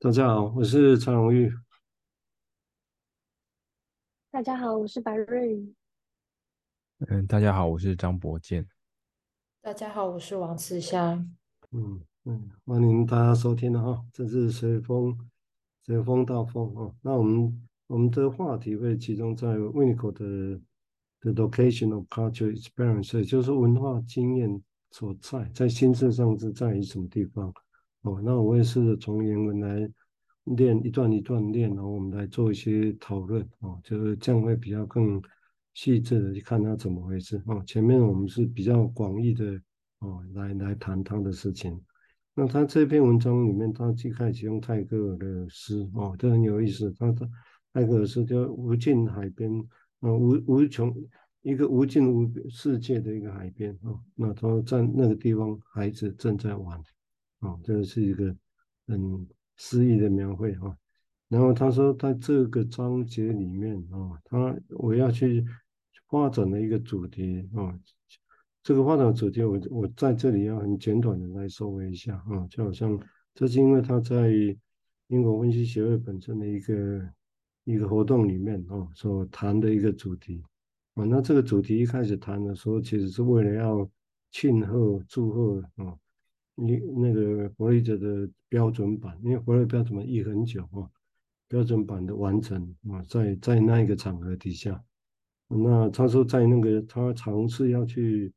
大家好，我是陈荣玉。大家好，我是白瑞。嗯，大家好，我是张博健。大家好，我是王思霞。嗯嗯，欢迎大家收听的哈，这是随风随风到风哈。那我们我们的话题会集中在 Winnicott 的的 location of cultural experience，也就是文化经验所在，在心智上是在于什么地方。哦，那我也是从原文来练一段一段练，然后我们来做一些讨论哦，就是这样会比较更细致的去看它怎么回事哦。前面我们是比较广义的哦，来来谈他的事情。那他这篇文章里面，他最开始用泰戈尔的诗哦，这很有意思。他的泰戈尔诗叫“无尽海边”，啊，无无穷一个无尽无世界的一个海边哦。那他在那个地方，孩子正在玩。哦，这个是一个很诗意的描绘哈。然后他说，在这个章节里面啊，他我要去发展的一个主题啊，这个发展主题我我在这里要很简短的来说一下啊，就好像这是因为他在英国分析协会本身的一个一个活动里面啊所谈的一个主题啊。那这个主题一开始谈的时候，其实是为了要庆贺祝贺啊。你那个弗洛伊德的标准版，因为弗洛伊德标准版译很久啊，标准版的完成啊，在在那一个场合底下，那他说在那个他尝试要去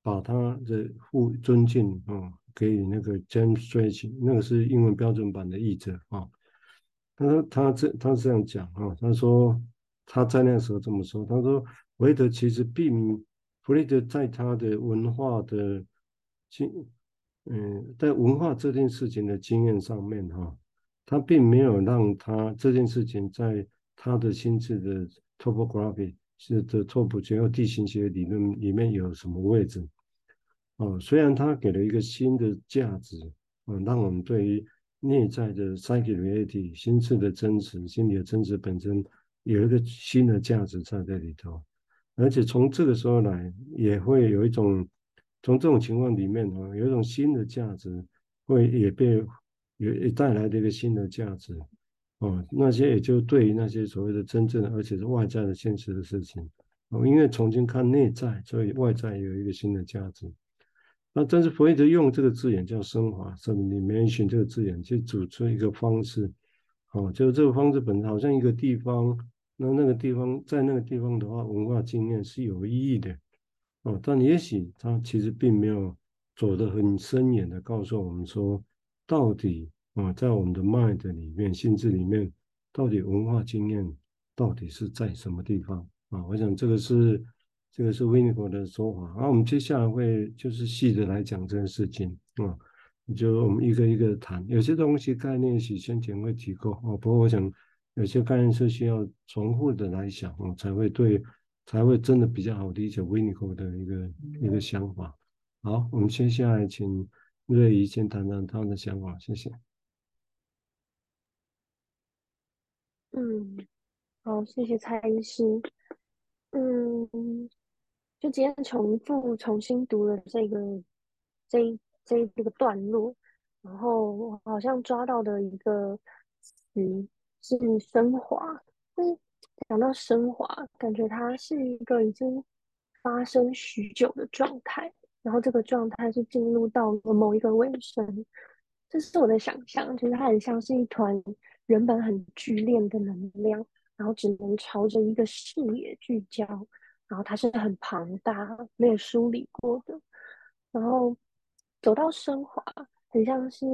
把他的父尊敬啊给那个 James Strach，那个是英文标准版的译者啊，他说他这他这样讲啊，他说他在那个时候这么说，他说弗洛伊德其实并弗洛伊德在他的文化的经。嗯，在文化这件事情的经验上面，哈，他并没有让他这件事情在他的心智的 topography 是的拓扑学和地形学理论里面有什么位置？哦，虽然他给了一个新的价值，嗯，让我们对于内在的 psychology 心智的真实、心理的真实本身有一个新的价值在这里头，而且从这个时候来也会有一种。从这种情况里面啊，有一种新的价值会也被也也带来的一个新的价值哦，那些也就对于那些所谓的真正的而且是外在的现实的事情哦，因为重新看内在，所以外在有一个新的价值。那但是弗洛伊德用这个字眼叫升华，sublimation 这个字眼去组出一个方式哦，就是这个方式本身好像一个地方，那那个地方在那个地方的话，文化经验是有意义的。哦，但也许他其实并没有走得很深远的告诉我们说，到底啊，在我们的 mind 里面、心智里面，到底文化经验到底是在什么地方啊？我想这个是这个是 Winnicott 的说法。然后我们接下来会就是细的来讲这件事情啊，就我们一个一个谈。有些东西概念是先前会提过啊，不过我想有些概念是需要重复的来想啊，才会对。才会真的比较好理解 Winnicott 的一个一个想法。好，我们接下来请瑞怡先谈谈他的想法，谢谢。嗯，好，谢谢蔡医师。嗯，就今天重复重新读了这个这一这一这个段落，然后我好像抓到的一个词是升华。嗯。讲到升华，感觉它是一个已经发生许久的状态，然后这个状态是进入到了某一个尾声。这是我的想象，就是它很像是一团原本很剧烈的能量，然后只能朝着一个视野聚焦，然后它是很庞大、没有梳理过的，然后走到升华，很像是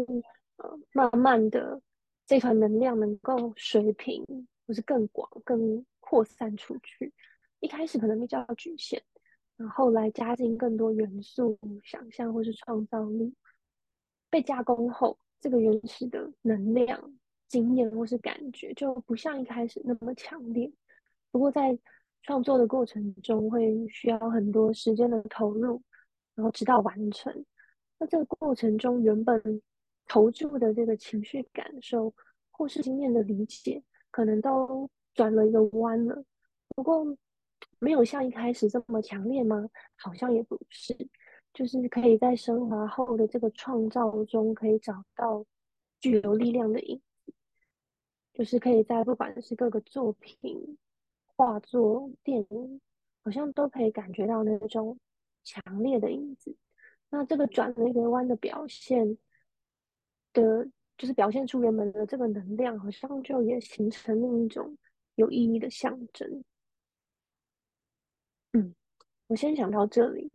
呃慢慢的这团能量能够水平。或是更广、更扩散出去。一开始可能比较局限，然后来加进更多元素、想象或是创造力。被加工后，这个原始的能量、经验或是感觉就不像一开始那么强烈。不过在创作的过程中，会需要很多时间的投入，然后直到完成。那这个过程中，原本投注的这个情绪感受或是经验的理解。可能都转了一个弯了，不过没有像一开始这么强烈吗？好像也不是，就是可以在升华后的这个创造中，可以找到具有力量的影子。就是可以在不管是各个作品、画作、电影，好像都可以感觉到那种强烈的影子。那这个转了一个弯的表现的，就是表现出原本的这个能量，好像就也形成另一种有意义的象征。嗯，我先想到这里。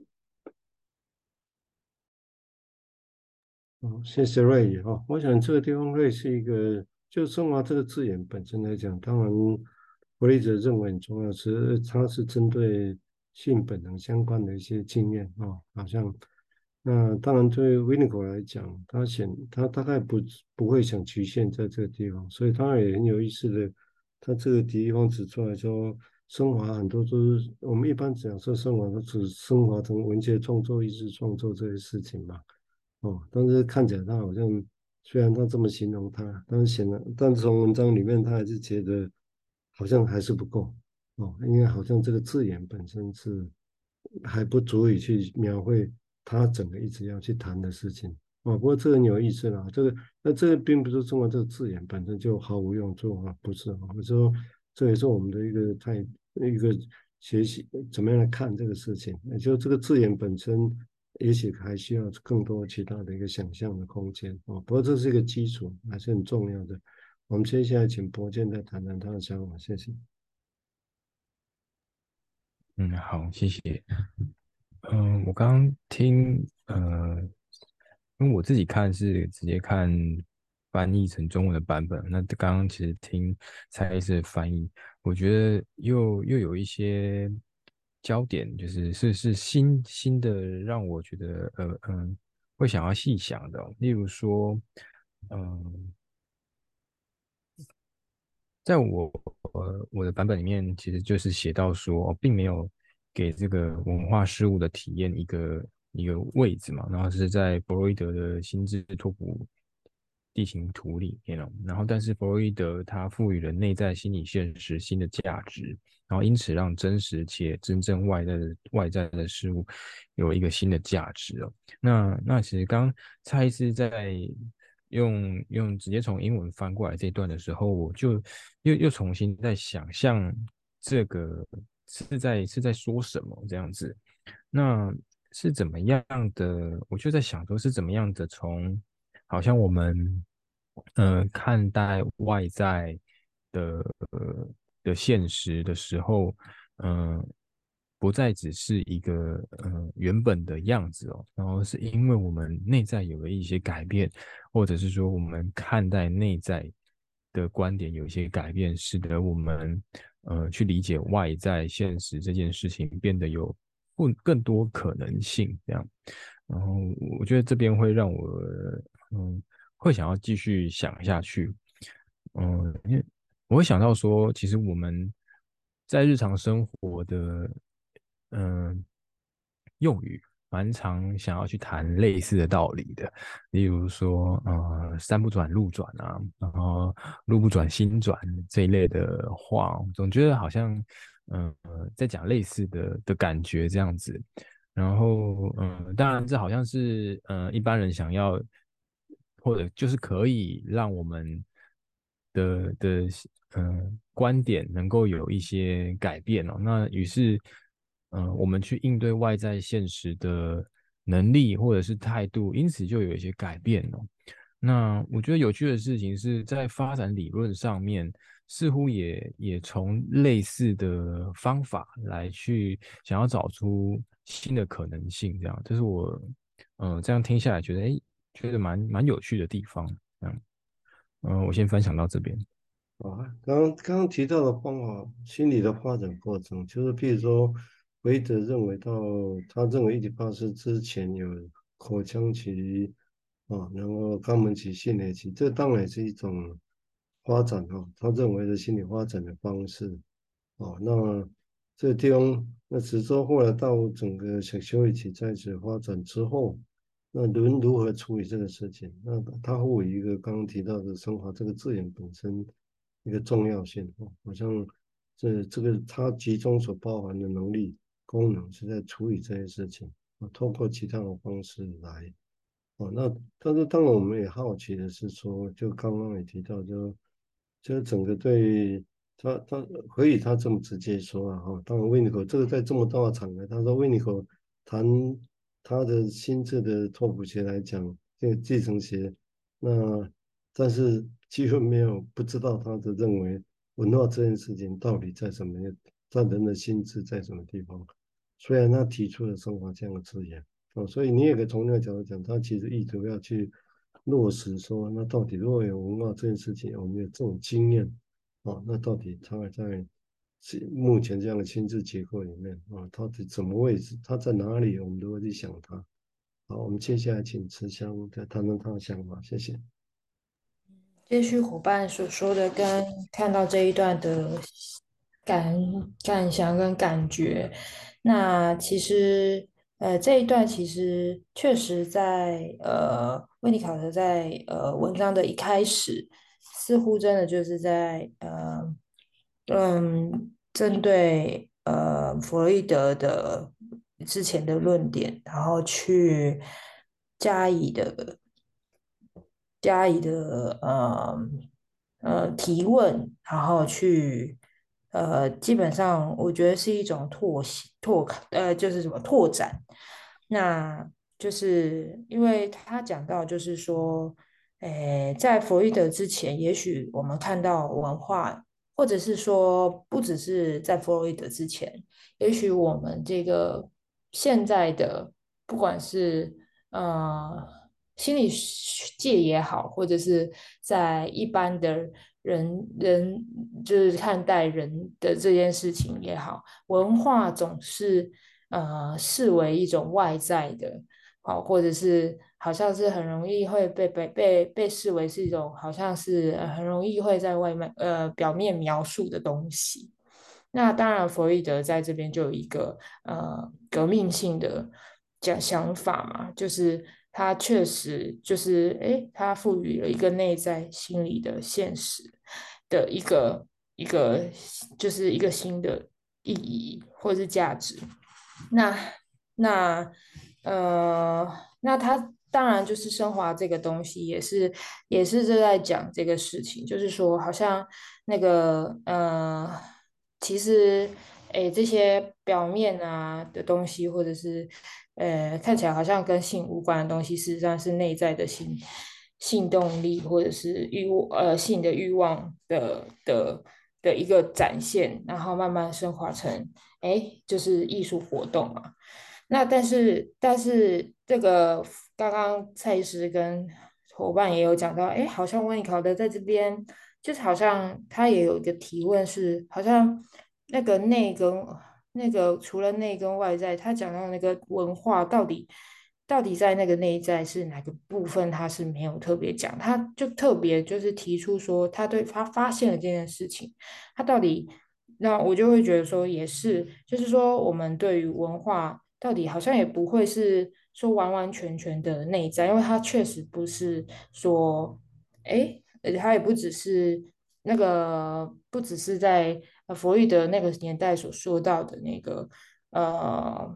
哦，谢谢瑞宇哈。我想这个地方瑞是一个，就升华这个字眼本身来讲，当然弗洛伊德认为很重要是，它是针对性本能相关的一些经验啊，好像那当然对维尼口来讲，他想他大概不不会想局限在这个地方，所以当然也很有意思的，他这个地方指出来说，升华很多都是我们一般讲说升华都是升华成文学创作、艺术创作这些事情嘛。哦，但是看起来他好像，虽然他这么形容他，但是显然，但是从文章里面他还是觉得好像还是不够哦，因为好像这个字眼本身是还不足以去描绘他整个一直要去谈的事情哦。不过这很有意思啦，这个那这个并不是中国这个字眼本身就毫无用处啊，不是啊，我说这也是我们的一个太一个学习怎么样来看这个事情，也就这个字眼本身。也许还需要更多其他的一个想象的空间哦，不过这是一个基础，还是很重要的。我们接下来请博建再谈谈他的想法，谢谢。嗯，好，谢谢。嗯，我刚刚听，呃，因为我自己看是直接看翻译成中文的版本，那刚刚其实听蔡医师翻译，我觉得又又有一些。焦点就是是是新新的，让我觉得呃嗯会想要细想的，例如说，嗯，在我我我的版本里面，其实就是写到说，并没有给这个文化事物的体验一个一个位置嘛，然后是在弗洛伊德的心智拓扑地形图里面了，然后但是弗洛伊德他赋予了内在心理现实新的价值。然后因此让真实且真正外在的外在的事物有一个新的价值哦。那那其实刚蔡医师在用用直接从英文翻过来这一段的时候，我就又又重新在想象这个是在是在说什么这样子。那是怎么样的？我就在想说是怎么样的从好像我们呃看待外在的。的现实的时候，嗯、呃，不再只是一个呃原本的样子哦，然后是因为我们内在有了一些改变，或者是说我们看待内在的观点有一些改变，使得我们呃去理解外在现实这件事情变得有更更多可能性这样。然后我觉得这边会让我嗯会想要继续想下去，嗯，因为。我会想到说，其实我们在日常生活的嗯、用语，蛮常想要去谈类似的道理的。例如说，呃，山不转路转啊，然后路不转心转这一类的话，总觉得好像嗯、呃、在讲类似的的感觉这样子。然后嗯、当然这好像是呃一般人想要，或者就是可以让我们的的。嗯、观点能够有一些改变哦。那于是，嗯、我们去应对外在现实的能力或者是态度，因此就有一些改变哦。那我觉得有趣的事情是在发展理论上面，似乎也也从类似的方法来去想要找出新的可能性，这样，这是我嗯、呃，这样听下来觉得哎，觉得蛮蛮有趣的地方。嗯，嗯，我先分享到这边。啊，刚刚刚刚提到的方法，心理的发展过程，就是譬如说，维德认为到，他认为伊底帕斯之前有口腔期啊，然后肛门期、性蕾期，这当然是一种发展哈，他认为的心理发展的方式啊。那这个地方，那只是说后来到整个小休会期再次发展之后，那人如何处理这个事情？那他赋予一个刚刚提到的升华这个字眼本身。一个重要性哦，好像这这个它集中所包含的能力功能是在处理这些事情啊，透过其他的方式来哦。那但是当然我们也好奇的是说，就刚刚也提到，就就整个对他他可以他这么直接说啊哈，当然维尼口这个在这么大的场合，他说维尼口谈他的心智的拓扑学来讲，这个继承学，那但是几乎没有不知道他的认为文化这件事情到底在什么在人的心智在什么地方，虽然他提出了生活这样的字眼哦，所以你也可以从那个角度讲，他其实意图要去。落实说，那到底如果有文化这件事情，我们有这种经验哦，那到底他在目前这样的心智结构里面啊，到底怎么位置，他在哪里，我们都会去想他。好，我们接下来请慈香再谈谈他的想法，谢谢。接续伙伴所说的，跟看到这一段的感感想跟感觉，那其实。呃，这一段其实确实在呃，温尼考特在呃文章的一开始，似乎真的就是在呃嗯，针对呃弗洛伊德的之前的论点，然后去加以的加以的呃呃提问，然后去。呃，基本上我觉得是一种拓拓呃，就是什么拓展。那就是因为他讲到，就是说，诶，在弗洛伊德之前，也许我们看到文化，或者是说，不只是在弗洛伊德之前，也许我们这个现在的，不管是呃心理界也好，或者是在一般的。人人就是看待人的这件事情也好，文化总是呃视为一种外在的，好，或者是好像是很容易会被被被被视为是一种好像是很容易会在外面呃表面描述的东西。那当然，弗洛伊德在这边就有一个呃革命性的讲想法嘛，就是。他确实就是，诶，他赋予了一个内在心理的现实的一个一个，就是一个新的意义或者是价值。那那呃，那他当然就是升华这个东西，也是也是正在讲这个事情，就是说好像那个呃，其实诶，这些表面啊的东西，或者是。呃，看起来好像跟性无关的东西，事实上是内在的性性动力，或者是欲呃性的欲望的的的一个展现，然后慢慢升华成，哎，就是艺术活动嘛。那但是但是这个刚刚蔡医师跟伙伴也有讲到，哎，好像温尼考德在这边，就是好像他也有一个提问是，好像那个内跟。那个除了内跟外在，他讲到那个文化到底到底在那个内在是哪个部分，他是没有特别讲，他就特别就是提出说他对他发现了这件事情，他到底那我就会觉得说也是，就是说我们对于文化到底好像也不会是说完完全全的内在，因为他确实不是说哎，而且他也不只是那个不只是在。弗洛伊德那个年代所说到的那个呃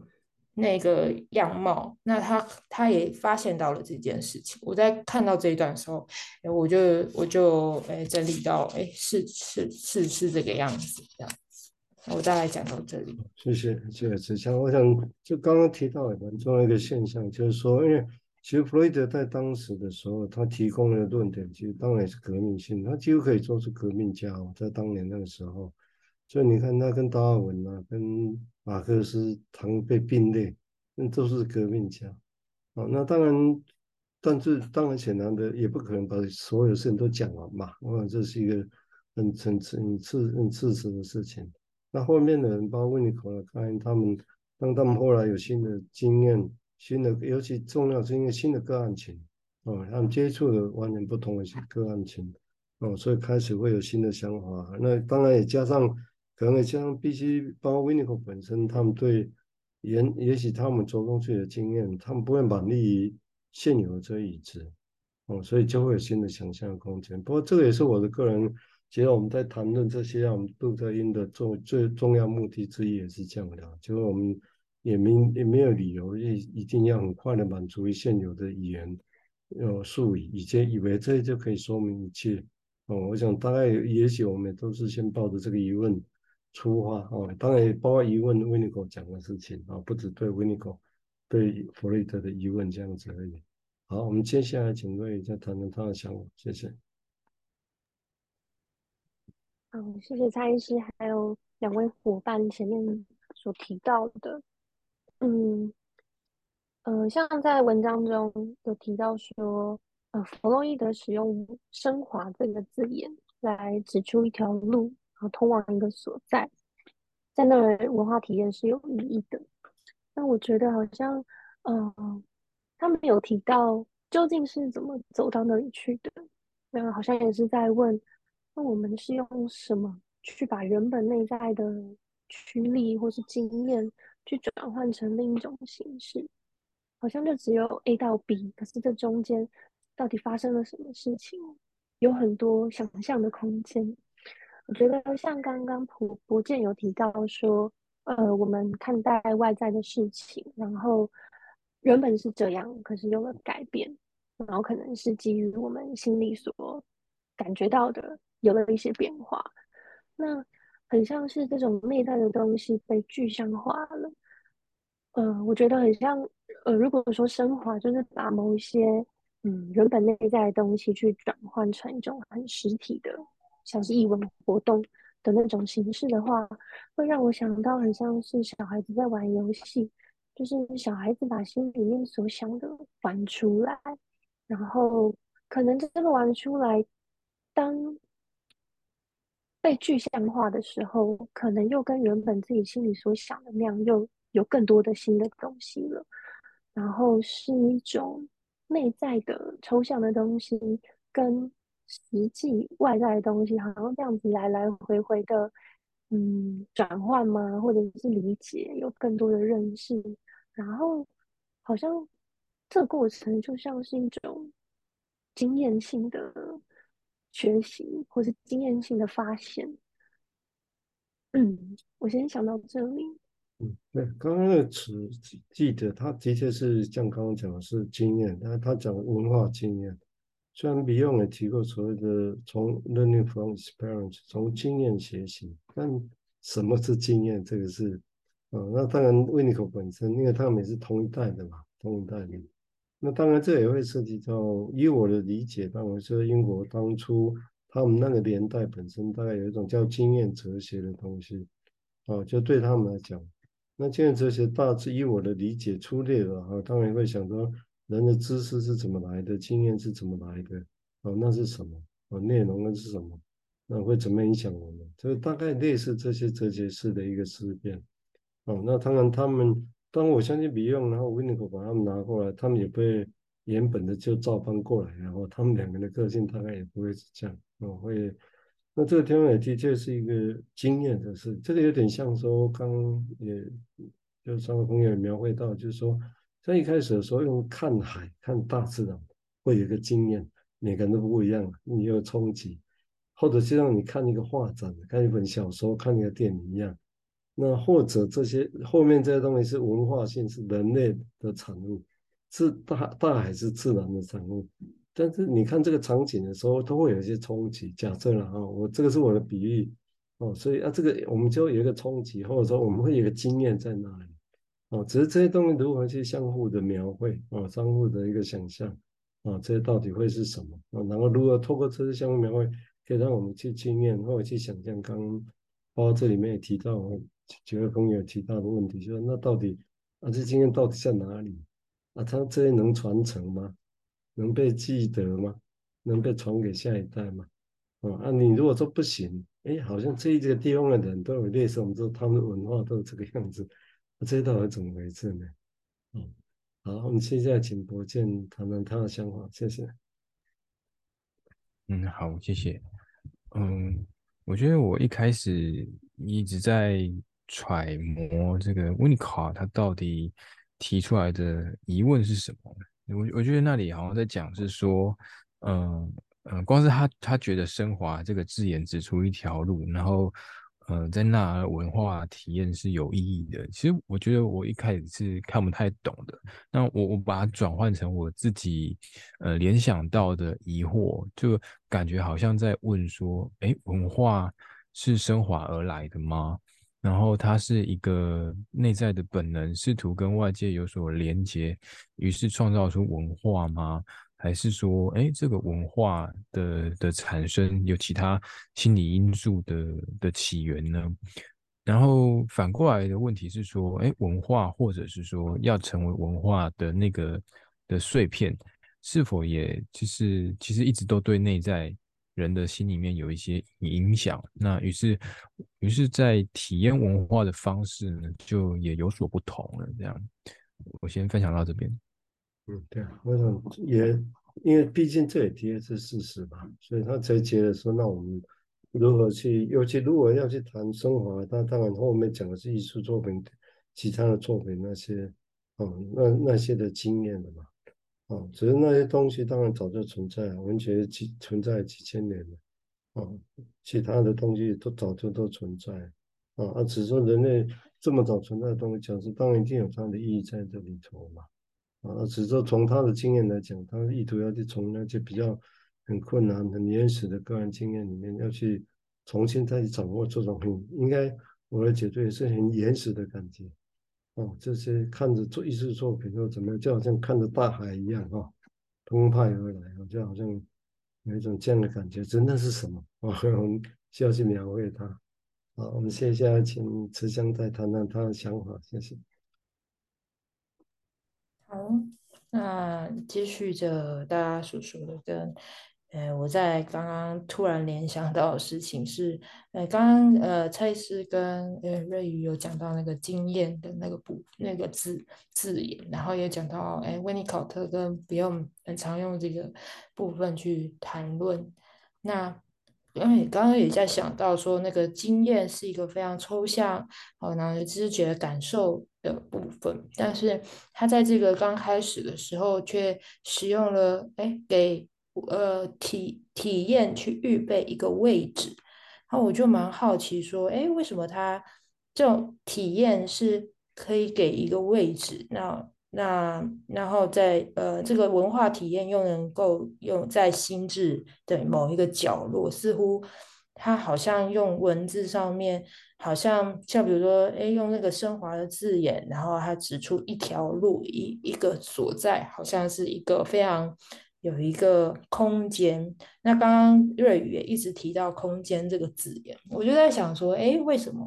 那个样貌，那他他也发现到了这件事情。我在看到这一段的时候，我就我就哎整理到哎是是是是这个样子这样子。我大概讲到这里。谢谢谢谢子强。我想就刚刚提到蛮重要一个现象，就是说，因为其实弗洛伊德在当时的时候，他提供的论点其实当然也是革命性，他几乎可以说是革命家。在当年那个时候。所以你看，他跟达尔文啊，跟马克思常被并列，那都是革命家啊。那当然，但是当然显然的，也不可能把所有事情都讲完嘛。我想这是一个很很很刺很刺实的事情。那后面的人，包括温尼考特，看他们，当他们后来有新的经验、新的，尤其重要是因为新的个案群啊，他们接触的完全不同的个案群哦，所以开始会有新的想法。那当然也加上。可能像必须包括 Viniko 本身，他们对也也许他们着重自己的经验，他们不会满利于现有的这一支，哦，所以就会有新的想象空间。不过这个也是我的个人，其实我们在谈论这些我们杜特因的重最重要目的之一也是这样的，就是我们也没也没有理由一一定要很快的满足于现有的语言呃术语，以前以为这就可以说明一切。哦，我想大概也许我们都是先抱着这个疑问出发哦，当然也包括疑问 w i n n i c o 讲的事情啊，不止对 w i n n i c o 对弗洛伊德的疑问这样子而已。好，我们接下来请各位再谈谈他的想法，谢谢。嗯，谢谢蔡医师，还有两位伙伴前面所提到的，嗯，呃，像在文章中有提到说，呃，弗洛伊德使用“升华”这个字眼来指出一条路，后通往一个所在，在那儿文化体验是有意义的。那我觉得好像，嗯、他们有提到究竟是怎么走到那里去的，那好像也是在问。那我们是用什么去把原本内在的驱力或是经验去转换成另一种形式？好像就只有 A 到 B，可是这中间到底发生了什么事情？有很多想象的空间。我觉得像刚刚朴博建有提到说，呃，我们看待外在的事情，然后原本是这样，可是有了改变，然后可能是基于我们心里所感觉到的。有了一些变化，那很像是这种内在的东西被具象化了。呃，我觉得很像，呃，如果说升华就是把某一些嗯原本内在的东西去转换成一种很实体的，像是艺文活动的那种形式的话，会让我想到很像是小孩子在玩游戏，就是小孩子把心里面所想的玩出来，然后可能这个玩出来，当被具象化的时候，可能又跟原本自己心里所想的那样，又有更多的新的东西了。然后是一种内在的抽象的东西，跟实际外在的东西，好像这样子来来回回的，嗯，转换吗？或者是理解，有更多的认识。然后好像这过程就像是一种经验性的。学习或是经验性的发现，嗯，我先想到这里。嗯，对，刚刚那个词记得，他的确是像刚刚讲的是经验，但他讲文化经验。虽然 Beyond 也提过所谓的从 learning from experience，从经验学习，但什么是经验？这个是，啊、嗯，那当然 Winnicott 本身，因为他们也是同一代的嘛，同一代的。那当然，这也会涉及到，以我的理解，当然是英国当初他们那个年代本身大概有一种叫经验哲学的东西，啊，就对他们来讲，那经验哲学大致以我的理解粗略的啊，当然会想说人的知识是怎么来的，经验是怎么来的，哦，那是什么？哦，内容那是什么？那会怎么影响我们？这大概类似这些哲学式的一个思辨，哦，那当然他们。当我相信 Beyond，然后 Winnicott 把他们拿过来，他们也不会原本的就照搬过来，然后他们两个的个性大概也不会是这样，哦，会，那这个天方也的确是一个经验的事，这个有点像说，刚也就张国峰也描绘到，就是说在一开始的时候用看海、看大自然，会有一个经验，每个人都不一样，你有冲击，或者就像你看一个画展、看一本小说、看一个电影一样。那或者这些后面这些东西是文化性，是人类的产物，是大大海是自然的产物。但是你看这个场景的时候，都会有一些冲击。假设了啊，我这个是我的比喻哦，所以啊，这个我们就有一个冲击，或者说我们会有一个经验在那里哦。只是这些东西如何去相互的描绘啊，相互的一个想象啊，这些到底会是什么啊？然后如何透过这些相互描绘，可以让我们去经验或者去想象。刚刚包括这里面也提到。几位朋友提到的问题，就是那到底啊，这经验到底在哪里啊？他这些能传承吗？能被记得吗？能被传给下一代吗？啊，你如果说不行，哎，好像这一个地方的人都有类似，我们说他们的文化都是这个样子，这到底怎么回事呢？嗯，好，我们现在请博建谈谈他的想法，谢谢。嗯，好，谢谢。嗯，我觉得我一开始一直在。揣摩这个 Winnicott 他到底提出来的疑问是什么？我我觉得那里好像在讲是说，嗯、嗯、光是他他觉得升华这个字眼指出一条路，然后呃，在那儿文化体验是有意义的。其实我觉得我一开始是看不太懂的。那我我把它转换成我自己呃联想到的疑惑，就感觉好像在问说：诶，文化是升华而来的吗？然后它是一个内在的本能，试图跟外界有所连接，于是创造出文化吗？还是说，哎，这个文化的的产生有其他心理因素的的起源呢？然后反过来的问题是说，哎，文化或者是说要成为文化的那个的碎片，是否也其实其实一直都对内在人的心里面有一些影响？那于是于是在体验文化的方式呢，就也有所不同了。这样，我先分享到这边。嗯，对啊，我想也，因为毕竟这也的确是事实嘛，所以他才觉得说，那我们如何去，尤其如果要去谈升华，他当然后面讲的是艺术作品、其他的作品那些，哦，那那些的经验的嘛，哦，只是那些东西当然早就存在，文学几存在几千年了，哦，其他的东西都早就都存在，啊，啊，只是人类这么早存在的东西，讲是当然一定有它的意义在这里头嘛。啊，只是说从他的经验来讲，他意图要去从那些比较很困难、很原始的个人经验里面，要去重新再去掌握这种很应该，我的解读也是很原始的感觉。哦，这些看着做艺术作品又怎么样，就好像看着大海一样啊，澎湃而来，就好像有一种这样的感觉。真的是什么啊？我们需要去描绘它。好，我们接下来请慈香再谈谈他的想法，谢谢。好，那继续着大家所说的跟，呃，我在刚刚突然联想到的事情是，呃，刚刚呃，蔡司跟呃瑞宇有讲到那个经验的那个部那个字字眼，然后也讲到，哎，温尼考特跟不用很常用这个部分去谈论，那。因为刚刚也在想到说，那个经验是一个非常抽象，哦，然后知觉感受的部分，但是他在这个刚开始的时候却使用了，哎，给呃体体验去预备一个位置，然后我就蛮好奇说，哎，为什么他这种体验是可以给一个位置？那那然后在呃这个文化体验又能够用在心智的某一个角落，似乎他好像用文字上面，好像像比如说，哎，用那个升华的字眼，然后他指出一条路，一一个所在，好像是一个非常有一个空间。那刚刚瑞宇也一直提到空间这个字眼，我就在想说，哎，为什么？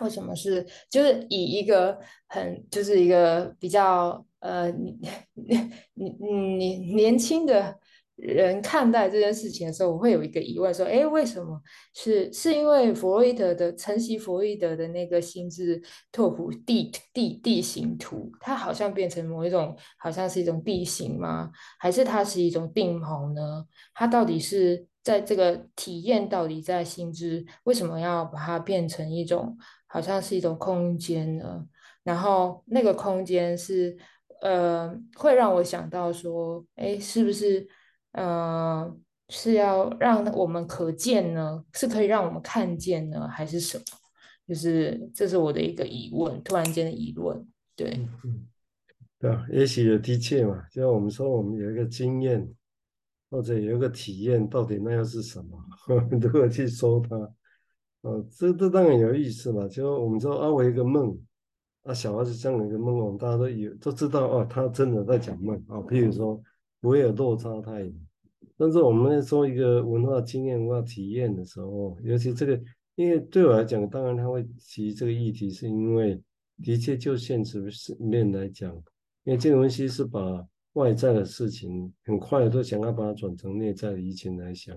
为什么是就是以一个很就是一个比较呃你 你你你年轻的人看待这件事情的时候，我会有一个疑问说，哎，为什么是是因为弗洛伊德的承袭弗洛伊德的那个心智拓扑地地地形图，它好像变成某一种好像是一种地形吗？还是它是一种定谋呢？它到底是在这个体验到底在心智为什么要把它变成一种？好像是一种空间呢，然后那个空间是，呃，会让我想到说，哎，是不是，呃，是要让我们可见呢？是可以让我们看见呢，还是什么？就是这是我的一个疑问，突然间的疑问，对，嗯，对啊，也许有的确嘛，就像我们说，我们有一个经验，或者有一个体验，到底那又是什么？如何去说它？哦，这这当然有意思嘛。就我们说啊，我一个梦，啊，小孩子这样一个梦，我们大家都有都知道哦，他真的在讲梦啊。譬如说不会有落差太远，但是我们在说一个文化经验、文化体验的时候，尤其这个，因为对我来讲，当然他会提这个议题，是因为的确就现实面来讲，因为这个东西是把外在的事情很快的都想要把它转成内在的疫情来想。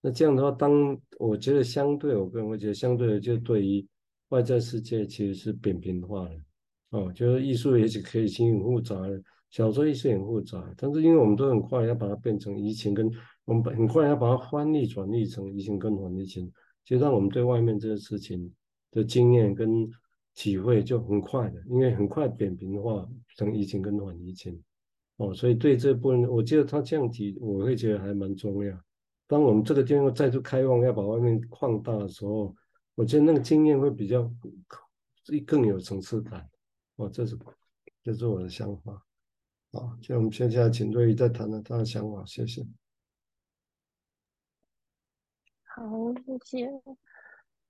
那这样的话，当我觉得相对，我个人会觉得相对的，就对于外在世界其实是扁平化的哦。就是艺术也许可以形很复杂的，小说艺术很复杂，但是因为我们都很快要把它变成移情，跟我们很快要把它翻译转译成移情跟转移情，其实让我们对外面这个事情的经验跟体会就很快的，因为很快扁平化成移情跟转移情哦。所以对这部分，我觉得他这样提，我会觉得还蛮重要。当我们这个地方再度开放，要把外面扩大的时候，我觉得那个经验会比较更有层次感。哦，这是这是我的想法。好，现在我们接下来请瑞宇再谈谈他的想法，谢谢。好，谢谢。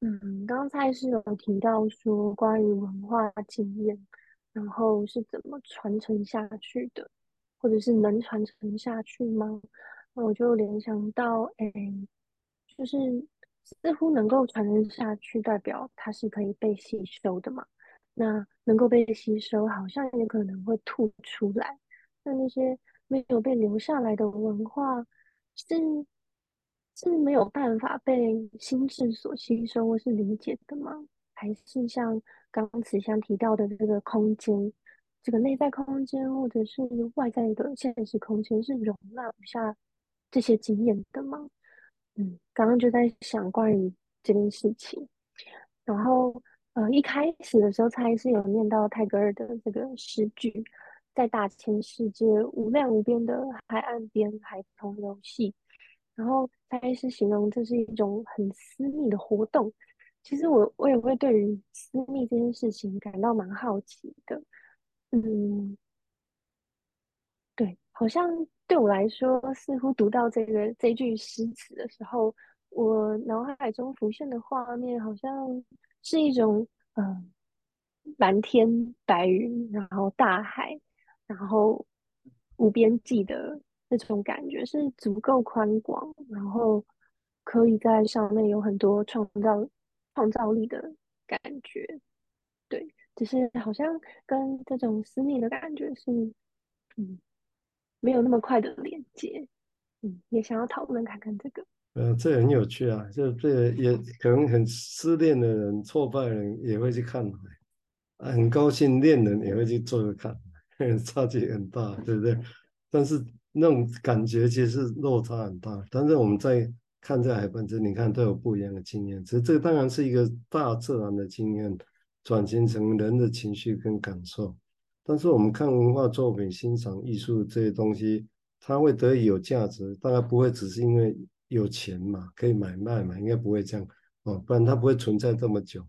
嗯，刚才是有提到说关于文化经验，然后是怎么传承下去的，或者是能传承下去吗？那我就联想到，哎，就是似乎能够传承下去，代表它是可以被吸收的嘛。那能够被吸收，好像也可能会吐出来。那那些没有被留下来的文化，是。是没有办法被心智所吸收或是理解的吗？还是像刚刚慈祥提到的这个空间，这个内在空间或者是外在的现实空间是容纳不下这些经验的吗？嗯，刚刚就在想关于这件事情。然后呃，一开始的时候，蔡医师有念到泰戈尔的这个诗句，在大千世界无量无边的海岸边，孩童游戏。然后他也是形容这是一种很私密的活动。其实我我也会对于私密这件事情感到蛮好奇的。嗯，对，好像对我来说，似乎读到这个这句诗词的时候，我脑海中浮现的画面好像是一种嗯，蓝天白云，然后大海，然后无边际的。这种感觉是足够宽广，然后可以在上面有很多创造创造力的感觉。对，只是好像跟这种私密的感觉是，嗯，没有那么快的连接。嗯，也想要讨论看看这个。呃，这很有趣啊，这这也可能很失恋的人、挫败的人也会去看，很高兴恋人也会去做着看，差距很大，对不对？但是。那种感觉其实落差很大，但是我们在看这海本身，你看都有不一样的经验。其实这个当然是一个大自然的经验，转型成人的情绪跟感受。但是我们看文化作品、欣赏艺术这些东西，它会得以有价值，大概不会只是因为有钱嘛，可以买卖嘛，应该不会这样哦，不然它不会存在这么久。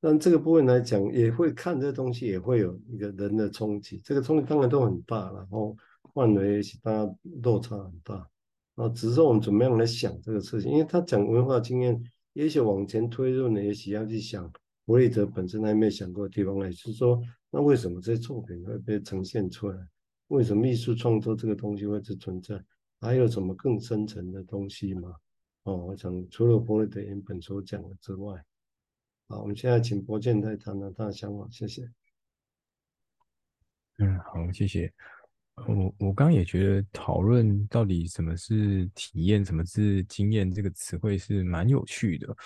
但这个部分来讲，也会看这东西，也会有一个人的冲击，这个冲击当然都很大，然后。范围也许大家落差很大啊，只是说我们怎么样来想这个事情，因为他讲文化经验，也许往前推论呢，也许要去想弗里德本身还没有想过的地方来，就是说，那为什么这些作品会被呈现出来？为什么艺术创作这个东西会是存在？还有什么更深层的东西吗？哦，我想除了弗里德原本所讲的之外，好，我们现在请柏健来谈谈他的想法，谢谢。嗯，好，谢谢。我我刚刚也觉得讨论到底什么是体验，什么是经验这个词汇是蛮有趣的。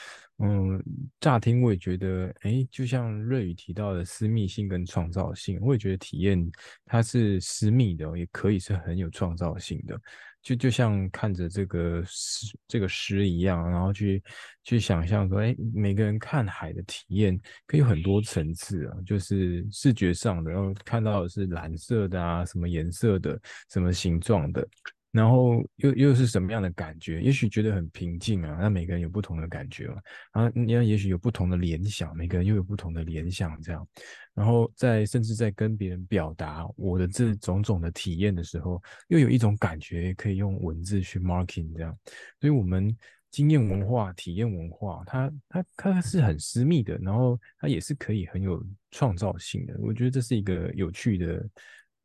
嗯，乍听我也觉得，哎，就像瑞宇提到的私密性跟创造性，我也觉得体验它是私密的，也可以是很有创造性的。就就像看着这个诗这个诗一样，然后去去想象说，哎，每个人看海的体验可以有很多层次啊，就是视觉上的，然后看到的是蓝色的啊，什么颜色的，什么形状的。然后又又是什么样的感觉？也许觉得很平静啊，那每个人有不同的感觉嘛。啊你要也许有不同的联想，每个人又有不同的联想，这样。然后在甚至在跟别人表达我的这种种的体验的时候，又有一种感觉可以用文字去 marking 这样。所以，我们经验文化、体验文化，它它它是很私密的，然后它也是可以很有创造性的。我觉得这是一个有趣的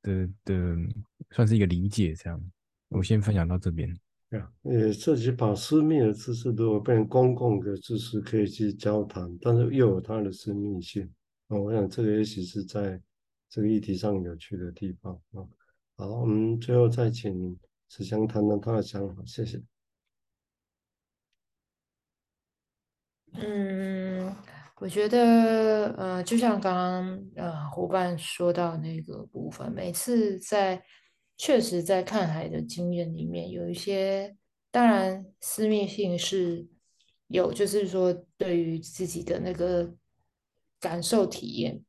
的的，算是一个理解这样。我先分享到这边。对啊，呃，这些把私密的知识如果变成公共的知识，可以去交谈，但是又有它的私密性啊。我想这个也许是在这个议题上有趣的地方啊。好，我们最后再请慈香谈谈他的想法，谢谢。嗯，我觉得，呃，就像刚刚呃伙伴说到那个部分，每次在。确实，在看海的经验里面，有一些当然私密性是有，就是说对于自己的那个感受体验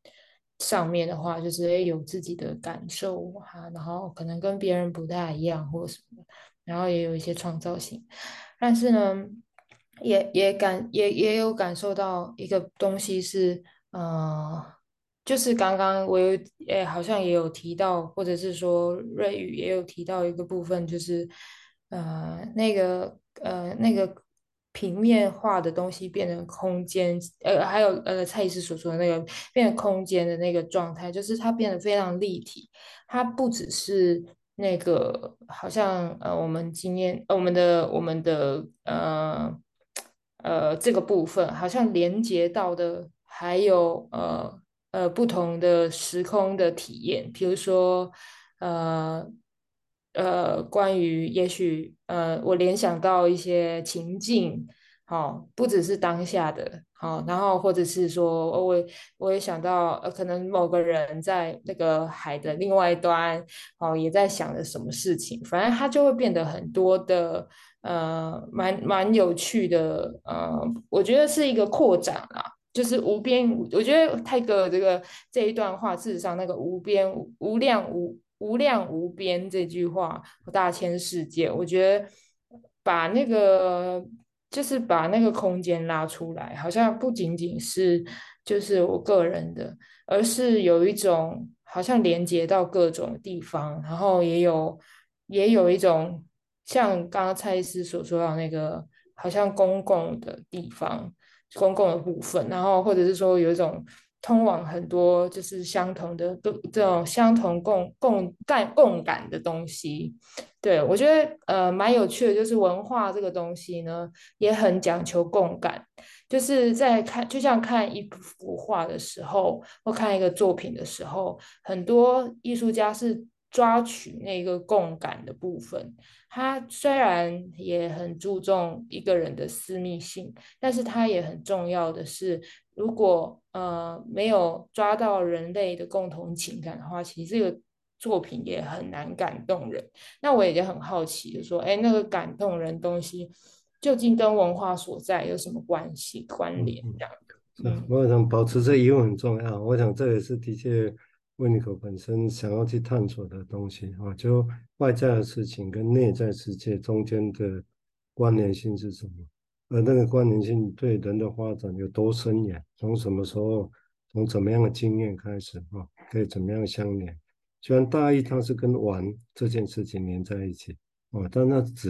上面的话，就是也有自己的感受哈，然后可能跟别人不太一样或什么，然后也有一些创造性。但是呢，也也感也也有感受到一个东西是，呃，就是刚刚我有诶好像也有提到，或者是说瑞宇也有提到一个部分，就是呃那个呃那个平面化的东西变成空间，呃还有呃蔡医师所说的那个变成空间的那个状态，就是它变得非常立体，它不只是。那个好像呃，我们今天我们的我们的呃呃这个部分好像连接到的还有呃呃不同的时空的体验，比如说呃呃关于也许呃我联想到一些情境。好，不只是当下的，好，然后或者是说，我我也想到，呃，可能某个人在那个海的另外一端，哦，也在想着什么事情，反正他就会变得很多的，呃，蛮蛮有趣的，呃，我觉得是一个扩展啦，就是无边，我觉得泰戈尔这个这一段话，事实上那个无边无量无无量无边这句话，大千世界，我觉得把那个。就是把那个空间拉出来，好像不仅仅是就是我个人的，而是有一种好像连接到各种地方，然后也有也有一种像刚刚蔡医师所说到那个好像公共的地方，公共的部分，然后或者是说有一种。通往很多就是相同的都这种相同共共感共感的东西，对，我觉得呃蛮有趣的，就是文化这个东西呢也很讲求共感，就是在看就像看一幅画的时候或看一个作品的时候，很多艺术家是抓取那个共感的部分，他虽然也很注重一个人的私密性，但是他也很重要的是。如果呃没有抓到人类的共同情感的话，其实这个作品也很难感动人。那我也很好奇，就说，哎，那个感动人东西究竟跟文化所在有什么关系关联？这样的。嗯，我想保持这疑问很重要。我想这也是的确维尼口本身想要去探索的东西啊，就外在的事情跟内在世界中间的关联性是什么？而那个关联性对人的发展有多深远？从什么时候，从怎么样的经验开始啊？可以怎么样相连？虽然大意它是跟玩这件事情连在一起啊，但那只。